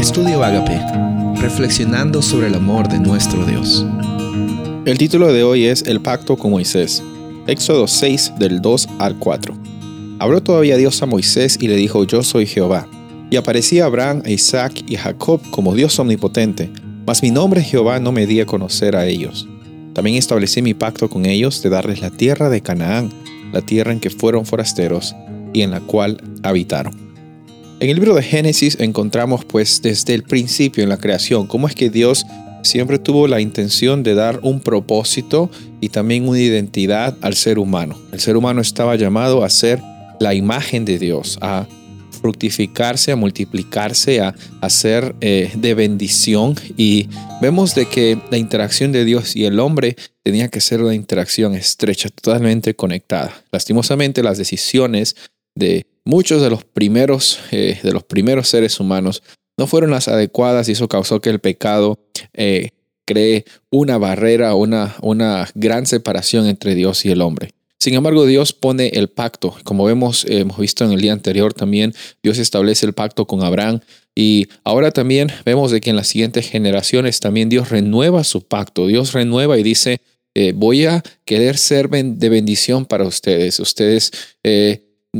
Estudio Agape, reflexionando sobre el amor de nuestro Dios. El título de hoy es El pacto con Moisés. Éxodo 6 del 2 al 4. Habló todavía Dios a Moisés y le dijo, Yo soy Jehová. Y aparecía Abraham, Isaac y Jacob como Dios omnipotente, mas mi nombre Jehová no me di a conocer a ellos. También establecí mi pacto con ellos de darles la tierra de Canaán, la tierra en que fueron forasteros y en la cual habitaron. En el libro de Génesis encontramos pues desde el principio en la creación cómo es que Dios siempre tuvo la intención de dar un propósito y también una identidad al ser humano. El ser humano estaba llamado a ser la imagen de Dios, a fructificarse, a multiplicarse, a, ser eh, de bendición. Y vemos de que la interacción de Dios y el hombre tenía que ser una interacción estrecha, totalmente conectada. Lastimosamente las decisiones de muchos de los primeros, eh, de los primeros seres humanos no fueron las adecuadas y eso causó que el pecado eh, cree una barrera, una, una gran separación entre Dios y el hombre. Sin embargo, Dios pone el pacto. Como vemos, hemos visto en el día anterior también, Dios establece el pacto con Abraham. Y ahora también vemos de que en las siguientes generaciones también Dios renueva su pacto. Dios renueva y dice, eh, voy a querer ser de bendición para ustedes. Ustedes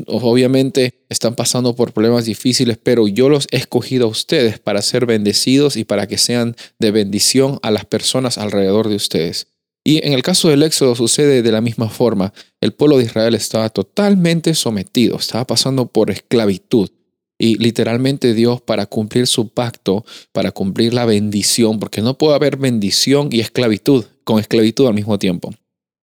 obviamente están pasando por problemas difíciles, pero yo los he escogido a ustedes para ser bendecidos y para que sean de bendición a las personas alrededor de ustedes. Y en el caso del Éxodo sucede de la misma forma. El pueblo de Israel estaba totalmente sometido, estaba pasando por esclavitud. Y literalmente Dios para cumplir su pacto, para cumplir la bendición, porque no puede haber bendición y esclavitud, con esclavitud al mismo tiempo.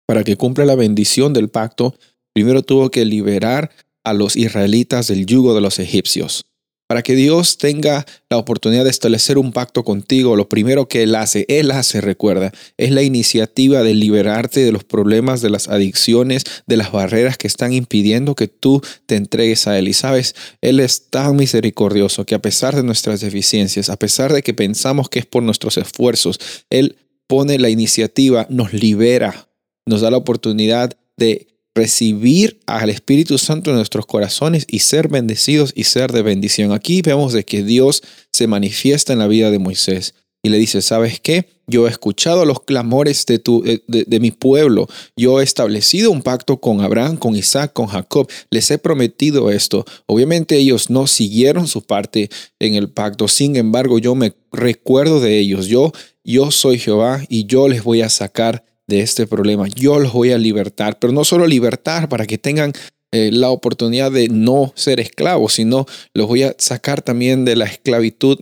Para que cumpla la bendición del pacto, primero tuvo que liberar a los israelitas del yugo de los egipcios. Para que Dios tenga la oportunidad de establecer un pacto contigo, lo primero que Él hace, Él hace, recuerda, es la iniciativa de liberarte de los problemas, de las adicciones, de las barreras que están impidiendo que tú te entregues a Él. Y sabes, Él es tan misericordioso que a pesar de nuestras deficiencias, a pesar de que pensamos que es por nuestros esfuerzos, Él pone la iniciativa, nos libera, nos da la oportunidad de recibir al Espíritu Santo en nuestros corazones y ser bendecidos y ser de bendición. Aquí vemos de que Dios se manifiesta en la vida de Moisés y le dice, ¿sabes qué? Yo he escuchado los clamores de, tu, de, mi pueblo. Yo he establecido un pacto con Abraham, con Isaac, con Jacob. Les he prometido esto. Obviamente ellos no siguieron su parte en el pacto. Sin embargo, yo me recuerdo de ellos. Yo, yo soy Jehová y yo les voy a sacar de este problema. Yo los voy a libertar, pero no solo libertar para que tengan eh, la oportunidad de no ser esclavos, sino los voy a sacar también de la esclavitud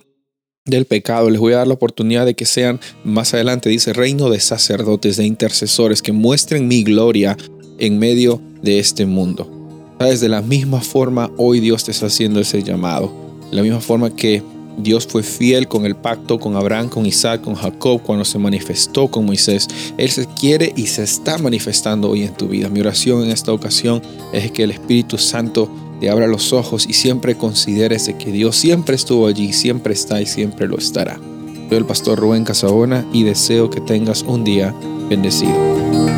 del pecado. Les voy a dar la oportunidad de que sean, más adelante dice, reino de sacerdotes, de intercesores, que muestren mi gloria en medio de este mundo. ¿Sabes? De la misma forma, hoy Dios te está haciendo ese llamado. De la misma forma que Dios fue fiel con el pacto con Abraham, con Isaac, con Jacob, cuando se manifestó con Moisés. Él se quiere y se está manifestando hoy en tu vida. Mi oración en esta ocasión es que el Espíritu Santo te abra los ojos y siempre consideres que Dios siempre estuvo allí, siempre está y siempre lo estará. Soy el pastor Rubén Casabona y deseo que tengas un día bendecido.